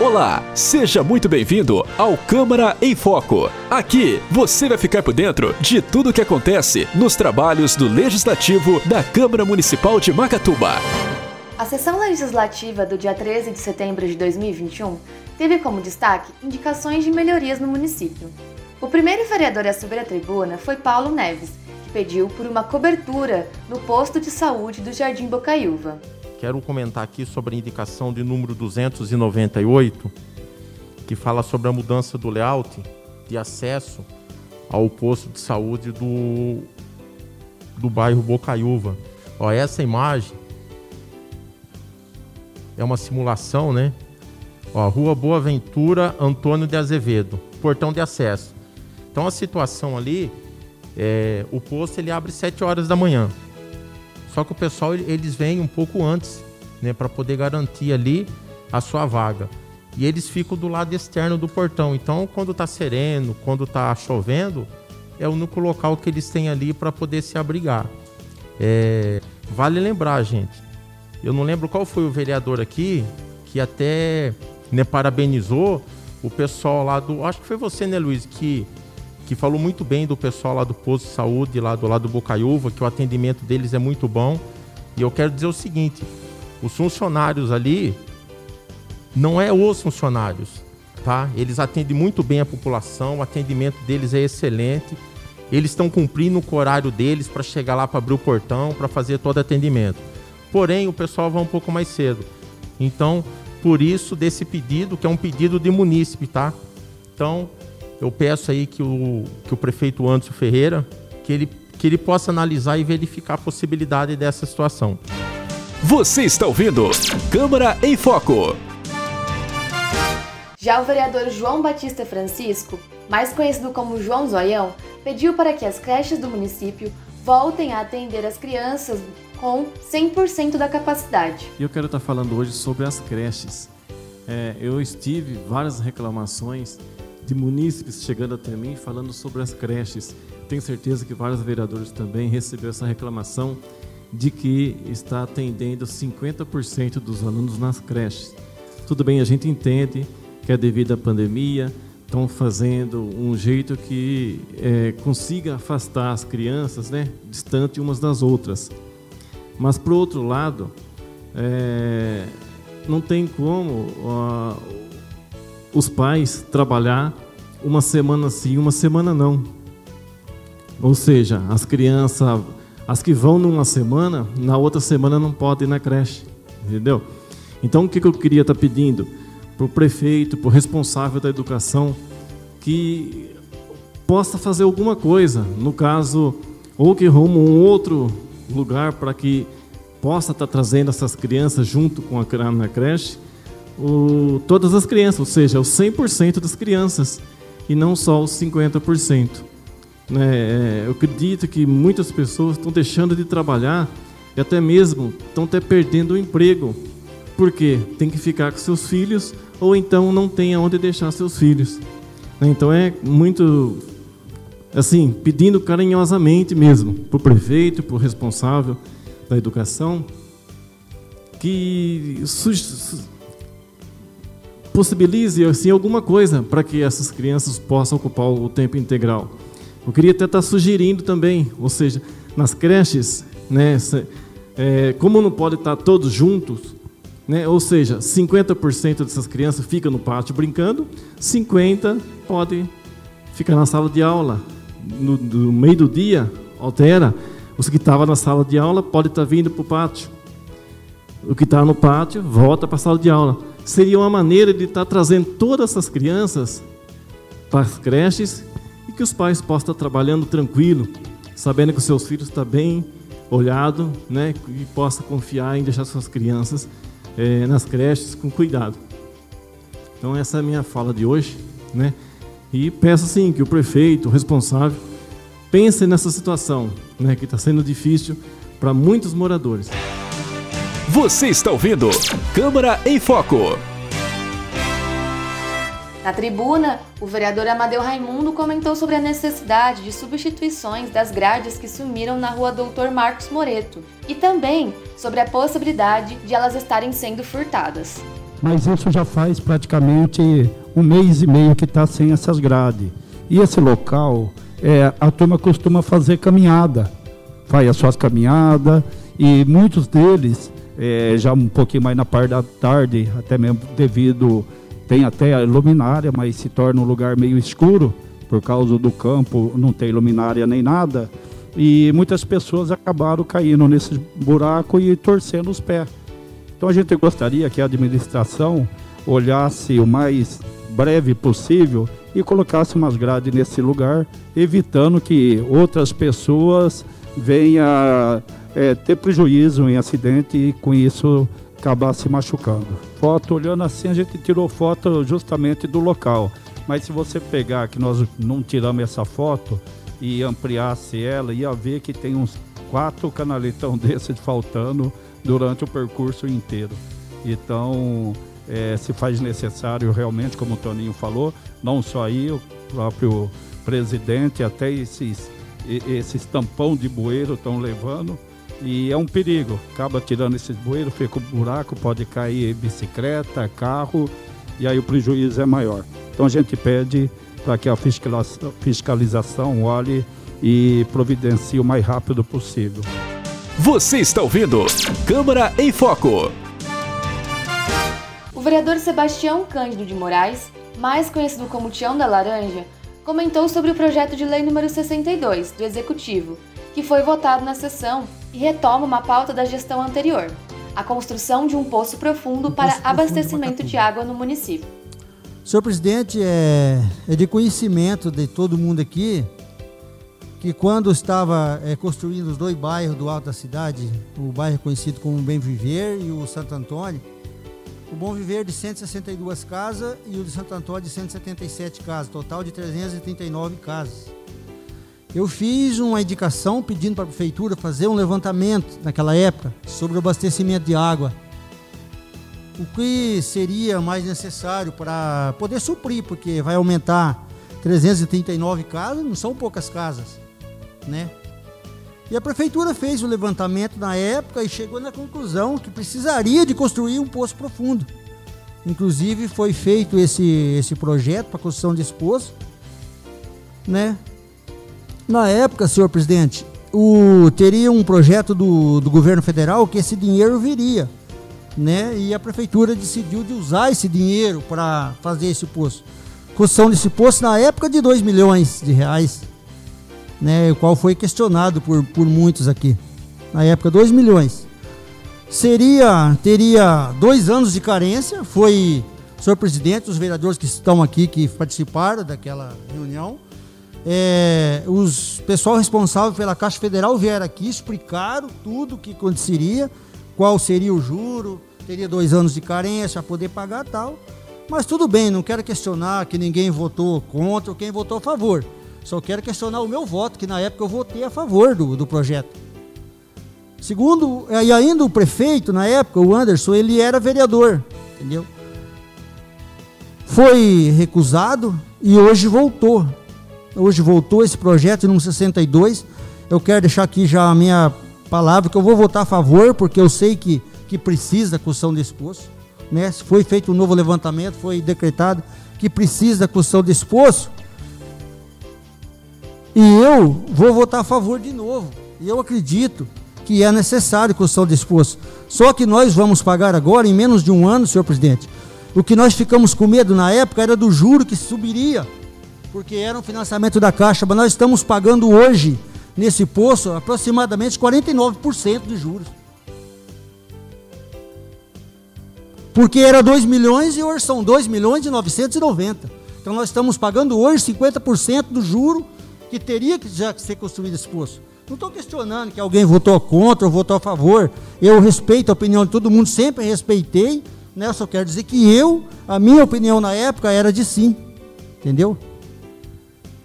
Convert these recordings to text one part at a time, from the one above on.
Olá, seja muito bem-vindo ao Câmara em Foco. Aqui você vai ficar por dentro de tudo o que acontece nos trabalhos do Legislativo da Câmara Municipal de Macatuba. A sessão legislativa do dia 13 de setembro de 2021 teve como destaque indicações de melhorias no município. O primeiro vereador a subir à tribuna foi Paulo Neves, que pediu por uma cobertura no posto de saúde do Jardim Bocaiúva. Quero comentar aqui sobre a indicação de número 298, que fala sobre a mudança do layout de acesso ao posto de saúde do, do bairro Bocaiúva. Ó, essa imagem é uma simulação, né? Ó, Rua Boa Ventura, Antônio de Azevedo, portão de acesso. Então a situação ali, é, o posto ele abre 7 horas da manhã. Só que o pessoal eles vêm um pouco antes, né, para poder garantir ali a sua vaga. E eles ficam do lado externo do portão. Então, quando está sereno, quando está chovendo, é o único local que eles têm ali para poder se abrigar. É, vale lembrar, gente. Eu não lembro qual foi o vereador aqui que até né, parabenizou o pessoal lá do. Acho que foi você, né, Luiz, que que falou muito bem do pessoal lá do posto de saúde, lá do lado do Bocaiúva, que o atendimento deles é muito bom. E eu quero dizer o seguinte: os funcionários ali não é os funcionários, tá? Eles atendem muito bem a população, o atendimento deles é excelente. Eles estão cumprindo o horário deles para chegar lá para abrir o portão, para fazer todo atendimento. Porém, o pessoal vai um pouco mais cedo. Então, por isso desse pedido, que é um pedido de munícipe, tá? Então, eu peço aí que o, que o prefeito Anderson Ferreira, que ele, que ele possa analisar e verificar a possibilidade dessa situação. Você está ouvindo Câmara em Foco. Já o vereador João Batista Francisco, mais conhecido como João Zoião, pediu para que as creches do município voltem a atender as crianças com 100% da capacidade. Eu quero estar falando hoje sobre as creches. É, eu estive várias reclamações de munícipes chegando até mim falando sobre as creches. Tenho certeza que vários vereadores também receberam essa reclamação de que está atendendo 50% dos alunos nas creches. Tudo bem, a gente entende que é devido à pandemia, estão fazendo um jeito que é, consiga afastar as crianças, né, distante umas das outras. Mas, por outro lado, é, não tem como os pais trabalhar uma semana sim, uma semana não. Ou seja, as crianças, as que vão numa semana, na outra semana não podem ir na creche, entendeu? Então o que eu queria estar pedindo para o prefeito, para o responsável da educação, que possa fazer alguma coisa, no caso, ou que rumo um outro lugar para que possa estar trazendo essas crianças junto com a na creche, o, todas as crianças, ou seja, os 100% das crianças, e não só os 50%. Né? É, eu acredito que muitas pessoas estão deixando de trabalhar e até mesmo estão até perdendo o emprego. porque Tem que ficar com seus filhos ou então não tem aonde deixar seus filhos. Né? Então é muito assim, pedindo carinhosamente mesmo para o prefeito, para o responsável da educação, que possibilize assim alguma coisa para que essas crianças possam ocupar o tempo integral. Eu queria até estar sugerindo também, ou seja, nas creches, né, é, como não pode estar todos juntos, né, ou seja, 50% dessas crianças ficam no pátio brincando, 50% pode ficar na sala de aula. No, no meio do dia, altera. Os que estavam na sala de aula pode estar vindo para o pátio. O que está no pátio volta para a sala de aula seria uma maneira de estar trazendo todas essas crianças para as creches e que os pais possam estar trabalhando tranquilo, sabendo que os seus filhos estão bem olhado, né, e possa confiar em deixar suas crianças é, nas creches com cuidado. Então essa é a minha fala de hoje, né? E peço assim que o prefeito, o responsável, pense nessa situação, né, que está sendo difícil para muitos moradores. Você está ouvindo Câmara em Foco. Na tribuna, o vereador Amadeu Raimundo comentou sobre a necessidade de substituições das grades que sumiram na rua Doutor Marcos Moreto e também sobre a possibilidade de elas estarem sendo furtadas. mas isso já faz praticamente um mês e meio que está sem essas grades. E esse local, é, a turma costuma fazer caminhada, faz as suas caminhadas, e muitos deles, é, já um pouquinho mais na parte da tarde, até mesmo devido, tem até a luminária, mas se torna um lugar meio escuro, por causa do campo, não tem luminária nem nada, e muitas pessoas acabaram caindo nesse buraco e torcendo os pés. Então a gente gostaria que a administração olhasse o mais breve possível e colocasse umas grades nesse lugar, evitando que outras pessoas venham é, ter prejuízo em acidente e com isso acabar se machucando. Foto, olhando assim, a gente tirou foto justamente do local. Mas se você pegar que nós não tiramos essa foto e ampliasse ela, ia ver que tem uns quatro canaletão desses faltando durante o percurso inteiro. Então, é, se faz necessário realmente, como o Toninho falou, não só aí, o próprio presidente, até esses, esses tampão de bueiro estão levando. E é um perigo, acaba tirando esses bueiros, fica um buraco, pode cair bicicleta, carro, e aí o prejuízo é maior. Então a gente pede para que a fiscalização olhe e providencie o mais rápido possível. Você está ouvindo Câmara em Foco. O vereador Sebastião Cândido de Moraes, mais conhecido como Tião da Laranja, comentou sobre o projeto de lei número 62 do Executivo, que foi votado na sessão e retoma uma pauta da gestão anterior, a construção de um poço profundo um para poço abastecimento de água no município. Senhor presidente, é, é de conhecimento de todo mundo aqui que quando estava é, construindo os dois bairros do alto da cidade, o bairro conhecido como Bem Viver e o Santo Antônio, o Bom Viver de 162 casas e o de Santo Antônio de 177 casas, total de 339 casas. Eu fiz uma indicação pedindo para a prefeitura fazer um levantamento naquela época sobre o abastecimento de água. O que seria mais necessário para poder suprir, porque vai aumentar 339 casas, não são poucas casas né? E a prefeitura fez o levantamento na época e chegou na conclusão que precisaria de construir um poço profundo. Inclusive foi feito esse, esse projeto para construção desse poço, né? Na época, senhor presidente, o, teria um projeto do, do governo federal que esse dinheiro viria, né? E a prefeitura decidiu de usar esse dinheiro para fazer esse poço. Construção desse poço na época de 2 milhões de reais né, o qual foi questionado por, por muitos aqui. Na época, 2 milhões. Seria, teria dois anos de carência, foi senhor presidente, os vereadores que estão aqui, que participaram daquela reunião, é, os pessoal responsável pela Caixa Federal vieram aqui, explicaram tudo o que aconteceria, qual seria o juro, teria dois anos de carência para poder pagar tal. Mas tudo bem, não quero questionar que ninguém votou contra ou quem votou a favor. Só quero questionar o meu voto, que na época eu votei a favor do, do projeto. Segundo, e ainda o prefeito, na época, o Anderson, ele era vereador, entendeu? Foi recusado e hoje voltou. Hoje voltou esse projeto no 62. Eu quero deixar aqui já a minha palavra que eu vou votar a favor, porque eu sei que, que precisa da construção desse poço. Né? Foi feito um novo levantamento, foi decretado que precisa da construção desse poço. E eu vou votar a favor de novo. E eu acredito que é necessário construção desse poço. Só que nós vamos pagar agora, em menos de um ano, senhor presidente. O que nós ficamos com medo na época era do juro que subiria, porque era um financiamento da Caixa, mas nós estamos pagando hoje, nesse poço, aproximadamente 49% de juros. Porque era 2 milhões e hoje são 2 milhões e 990. Então nós estamos pagando hoje 50% do juro que teria que já ser construído esse poço. Não estou questionando que alguém votou contra ou votou a favor. Eu respeito a opinião de todo mundo, sempre respeitei. Né? Só quero dizer que eu, a minha opinião na época era de sim. Entendeu?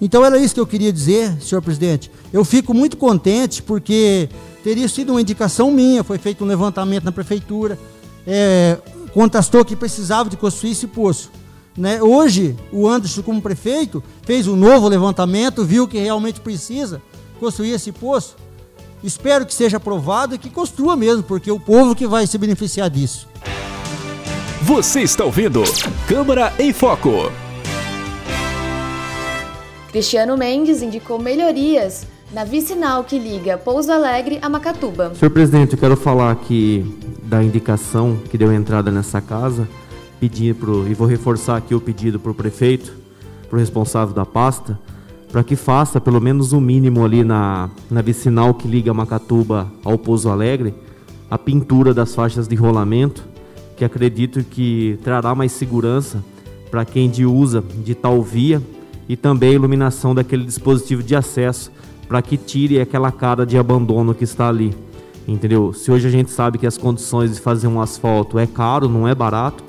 Então era isso que eu queria dizer, senhor presidente. Eu fico muito contente porque teria sido uma indicação minha, foi feito um levantamento na prefeitura, é, contestou que precisava de construir esse poço. Né? Hoje, o Anderson, como prefeito, fez um novo levantamento, viu que realmente precisa construir esse poço. Espero que seja aprovado e que construa mesmo, porque é o povo que vai se beneficiar disso. Você está ouvindo Câmara em Foco. Cristiano Mendes indicou melhorias na vicinal que liga Pouso Alegre a Macatuba. Senhor presidente, eu quero falar aqui da indicação que deu entrada nessa casa, pedir pro, e vou reforçar aqui o pedido para o prefeito, para o responsável da pasta, para que faça pelo menos o um mínimo ali na, na vicinal que liga Macatuba ao Pouso Alegre, a pintura das faixas de rolamento, que acredito que trará mais segurança para quem de usa de tal via e também a iluminação daquele dispositivo de acesso para que tire aquela cara de abandono que está ali. Entendeu? Se hoje a gente sabe que as condições de fazer um asfalto é caro, não é barato,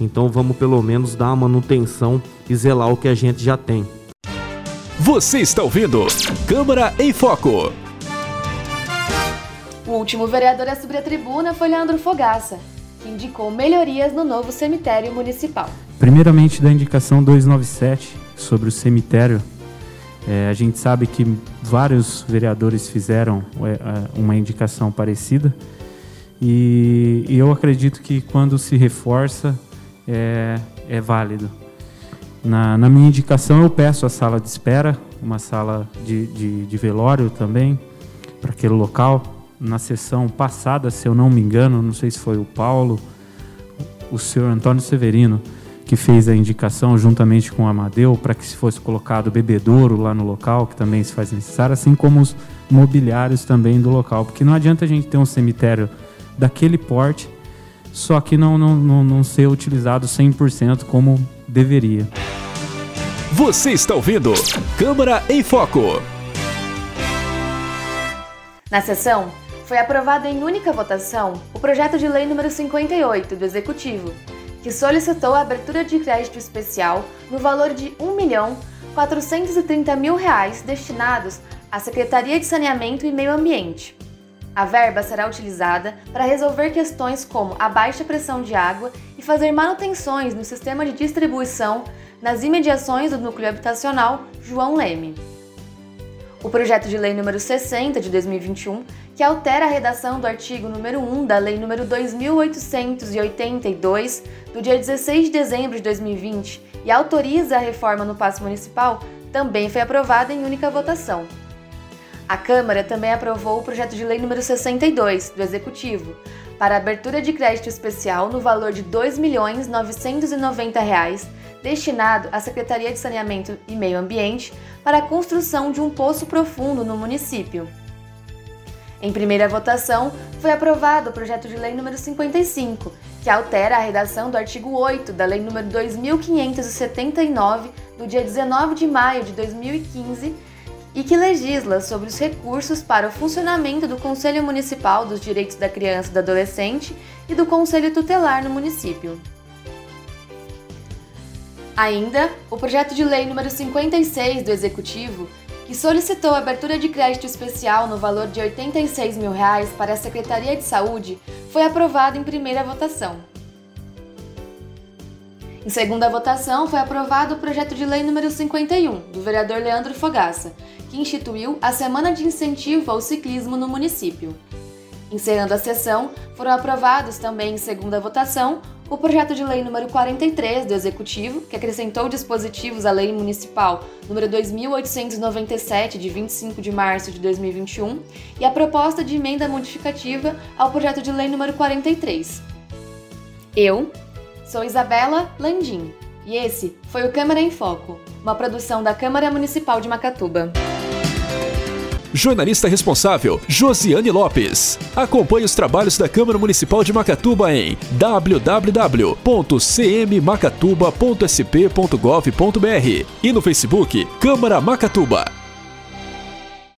então vamos pelo menos dar a manutenção e zelar o que a gente já tem. Você está ouvindo Câmara em Foco. O último vereador a subir a tribuna foi Leandro Fogaça, que indicou melhorias no novo cemitério municipal. Primeiramente, da indicação 297 sobre o cemitério, é, a gente sabe que vários vereadores fizeram é, uma indicação parecida e, e, eu acredito que quando se reforça é, é válido. Na, na, minha indicação, eu peço a sala de espera, uma sala de, de, de velório também, para aquele local. Na sessão passada, se eu não me engano, não sei se foi o Paulo, o senhor Antônio Severino, que fez a indicação juntamente com o Amadeu para que se fosse colocado bebedouro lá no local, que também se faz necessário, assim como os mobiliários também do local, porque não adianta a gente ter um cemitério daquele porte, só que não, não, não, não ser utilizado 100% como deveria. Você está ouvindo Câmara em Foco. Na sessão, foi aprovado em única votação o projeto de lei número 58 do Executivo, que solicitou a abertura de crédito especial no valor de 1.430.000 mil reais destinados à Secretaria de Saneamento e Meio Ambiente. A verba será utilizada para resolver questões como a baixa pressão de água e fazer manutenções no sistema de distribuição nas imediações do núcleo habitacional João Leme. O projeto de lei número 60 de 2021, que altera a redação do artigo número 1 da lei número 2882 do dia 16 de dezembro de 2020 e autoriza a reforma no passe municipal, também foi aprovada em única votação. A Câmara também aprovou o projeto de lei número 62 do Executivo para abertura de crédito especial no valor de R$ 2.990 destinado à Secretaria de Saneamento e Meio Ambiente para a construção de um poço profundo no município. Em primeira votação, foi aprovado o projeto de lei número 55, que altera a redação do artigo 8 da lei número 2579 do dia 19 de maio de 2015 e que legisla sobre os recursos para o funcionamento do Conselho Municipal dos Direitos da Criança e do Adolescente e do Conselho Tutelar no município. Ainda, o projeto de lei número 56 do Executivo, que solicitou a abertura de crédito especial no valor de 86 mil reais para a Secretaria de Saúde, foi aprovado em primeira votação. Em segunda votação, foi aprovado o projeto de lei número 51, do vereador Leandro Fogaça, que instituiu a Semana de Incentivo ao Ciclismo no município. Encerrando a sessão, foram aprovados também em segunda votação o projeto de lei número 43 do Executivo, que acrescentou dispositivos à Lei Municipal número 2897 de 25 de março de 2021, e a proposta de emenda modificativa ao projeto de lei número 43. Eu sou Isabela Landim, e esse foi o Câmara em Foco, uma produção da Câmara Municipal de Macatuba. Jornalista responsável, Josiane Lopes. Acompanhe os trabalhos da Câmara Municipal de Macatuba em www.cmmacatuba.sp.gov.br e no Facebook Câmara Macatuba.